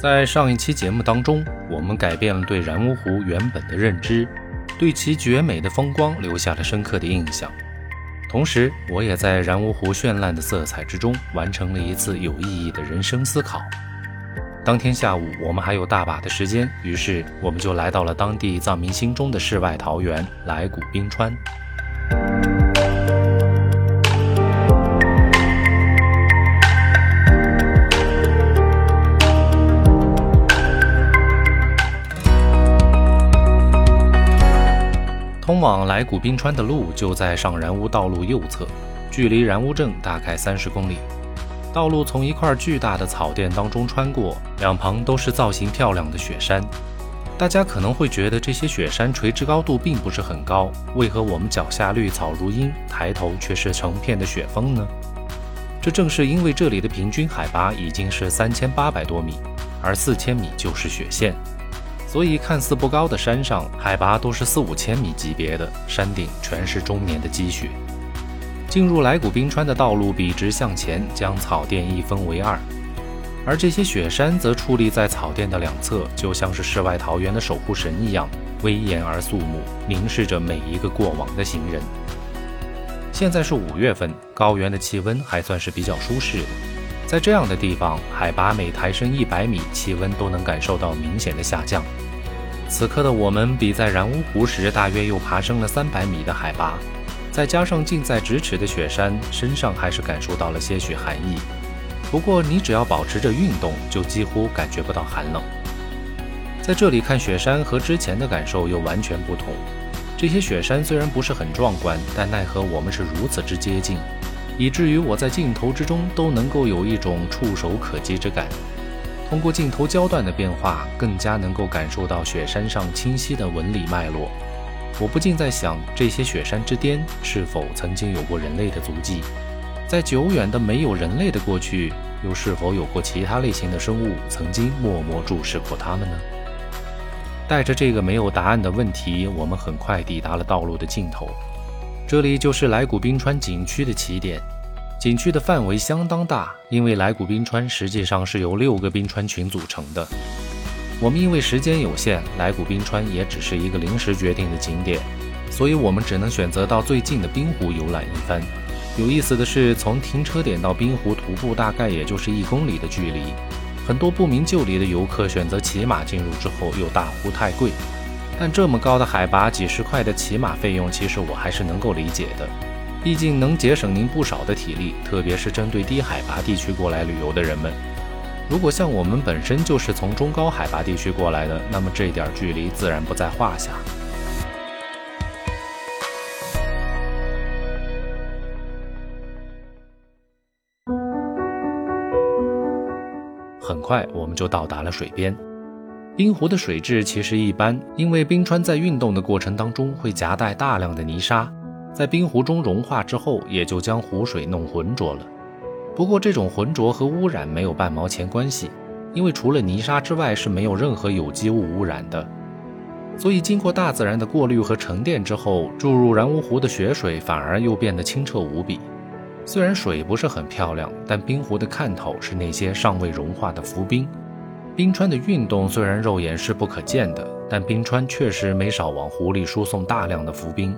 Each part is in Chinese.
在上一期节目当中，我们改变了对然乌湖原本的认知，对其绝美的风光留下了深刻的印象。同时，我也在然乌湖绚烂的色彩之中完成了一次有意义的人生思考。当天下午，我们还有大把的时间，于是我们就来到了当地藏民心中的世外桃源——来古冰川。通往来古冰川的路就在上然乌道路右侧，距离然乌镇大概三十公里。道路从一块巨大的草甸当中穿过，两旁都是造型漂亮的雪山。大家可能会觉得这些雪山垂直高度并不是很高，为何我们脚下绿草如茵，抬头却是成片的雪峰呢？这正是因为这里的平均海拔已经是三千八百多米，而四千米就是雪线。所以，看似不高的山上，海拔都是四五千米级别的，山顶全是终年的积雪。进入来古冰川的道路笔直向前，将草甸一分为二，而这些雪山则矗立在草甸的两侧，就像是世外桃源的守护神一样，威严而肃穆，凝视着每一个过往的行人。现在是五月份，高原的气温还算是比较舒适的。在这样的地方，海拔每抬升一百米，气温都能感受到明显的下降。此刻的我们比在然乌湖时大约又爬升了三百米的海拔，再加上近在咫尺的雪山，身上还是感受到了些许寒意。不过，你只要保持着运动，就几乎感觉不到寒冷。在这里看雪山和之前的感受又完全不同。这些雪山虽然不是很壮观，但奈何我们是如此之接近。以至于我在镜头之中都能够有一种触手可及之感。通过镜头焦段的变化，更加能够感受到雪山上清晰的纹理脉络。我不禁在想，这些雪山之巅是否曾经有过人类的足迹？在久远的没有人类的过去，又是否有过其他类型的生物曾经默默注视过它们呢？带着这个没有答案的问题，我们很快抵达了道路的尽头。这里就是来古冰川景区的起点，景区的范围相当大，因为来古冰川实际上是由六个冰川群组成的。我们因为时间有限，来古冰川也只是一个临时决定的景点，所以我们只能选择到最近的冰湖游览一番。有意思的是，从停车点到冰湖徒步大概也就是一公里的距离，很多不明就里的游客选择骑马进入之后，又大呼太贵。但这么高的海拔，几十块的骑马费用，其实我还是能够理解的，毕竟能节省您不少的体力，特别是针对低海拔地区过来旅游的人们。如果像我们本身就是从中高海拔地区过来的，那么这点距离自然不在话下。很快，我们就到达了水边。冰湖的水质其实一般，因为冰川在运动的过程当中会夹带大量的泥沙，在冰湖中融化之后，也就将湖水弄浑浊了。不过这种浑浊和污染没有半毛钱关系，因为除了泥沙之外是没有任何有机物污染的。所以经过大自然的过滤和沉淀之后，注入然乌湖的雪水反而又变得清澈无比。虽然水不是很漂亮，但冰湖的看头是那些尚未融化的浮冰。冰川的运动虽然肉眼是不可见的，但冰川确实没少往湖里输送大量的浮冰。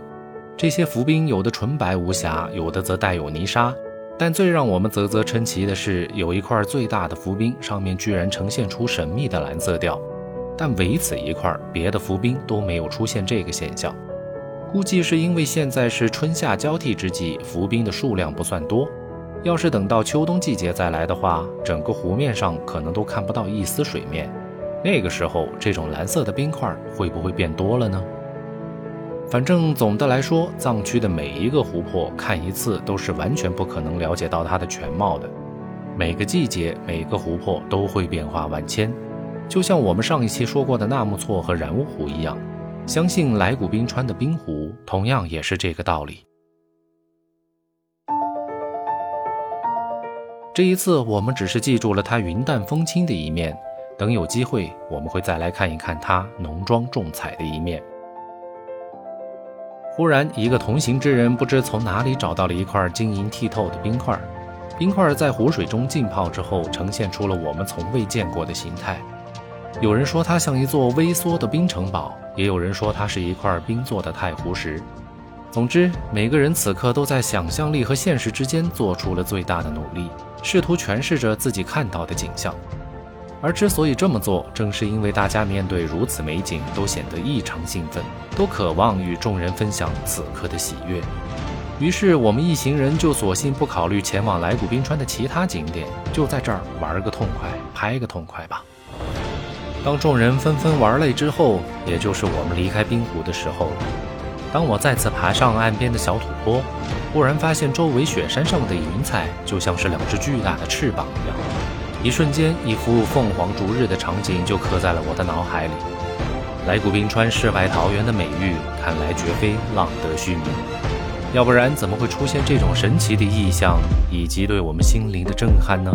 这些浮冰有的纯白无瑕，有的则带有泥沙。但最让我们啧啧称奇的是，有一块最大的浮冰上面居然呈现出神秘的蓝色调。但唯此一块，别的浮冰都没有出现这个现象。估计是因为现在是春夏交替之际，浮冰的数量不算多。要是等到秋冬季节再来的话，整个湖面上可能都看不到一丝水面。那个时候，这种蓝色的冰块会不会变多了呢？反正总的来说，藏区的每一个湖泊看一次都是完全不可能了解到它的全貌的。每个季节，每个湖泊都会变化万千，就像我们上一期说过的纳木错和然乌湖一样。相信来古冰川的冰湖同样也是这个道理。这一次，我们只是记住了它云淡风轻的一面，等有机会，我们会再来看一看它浓妆重彩的一面。忽然，一个同行之人不知从哪里找到了一块晶莹剔透的冰块，冰块在湖水中浸泡之后，呈现出了我们从未见过的形态，有人说它像一座微缩的冰城堡，也有人说它是一块冰做的太湖石。总之，每个人此刻都在想象力和现实之间做出了最大的努力，试图诠释着自己看到的景象。而之所以这么做，正是因为大家面对如此美景都显得异常兴奋，都渴望与众人分享此刻的喜悦。于是，我们一行人就索性不考虑前往来古冰川的其他景点，就在这儿玩个痛快，拍个痛快吧。当众人纷纷玩累之后，也就是我们离开冰湖的时候了。当我再次爬上岸边的小土坡，忽然发现周围雪山上的云彩就像是两只巨大的翅膀一样。一瞬间，一幅凤凰逐日的场景就刻在了我的脑海里。来古冰川世外桃源的美誉，看来绝非浪得虚名。要不然，怎么会出现这种神奇的意象，以及对我们心灵的震撼呢？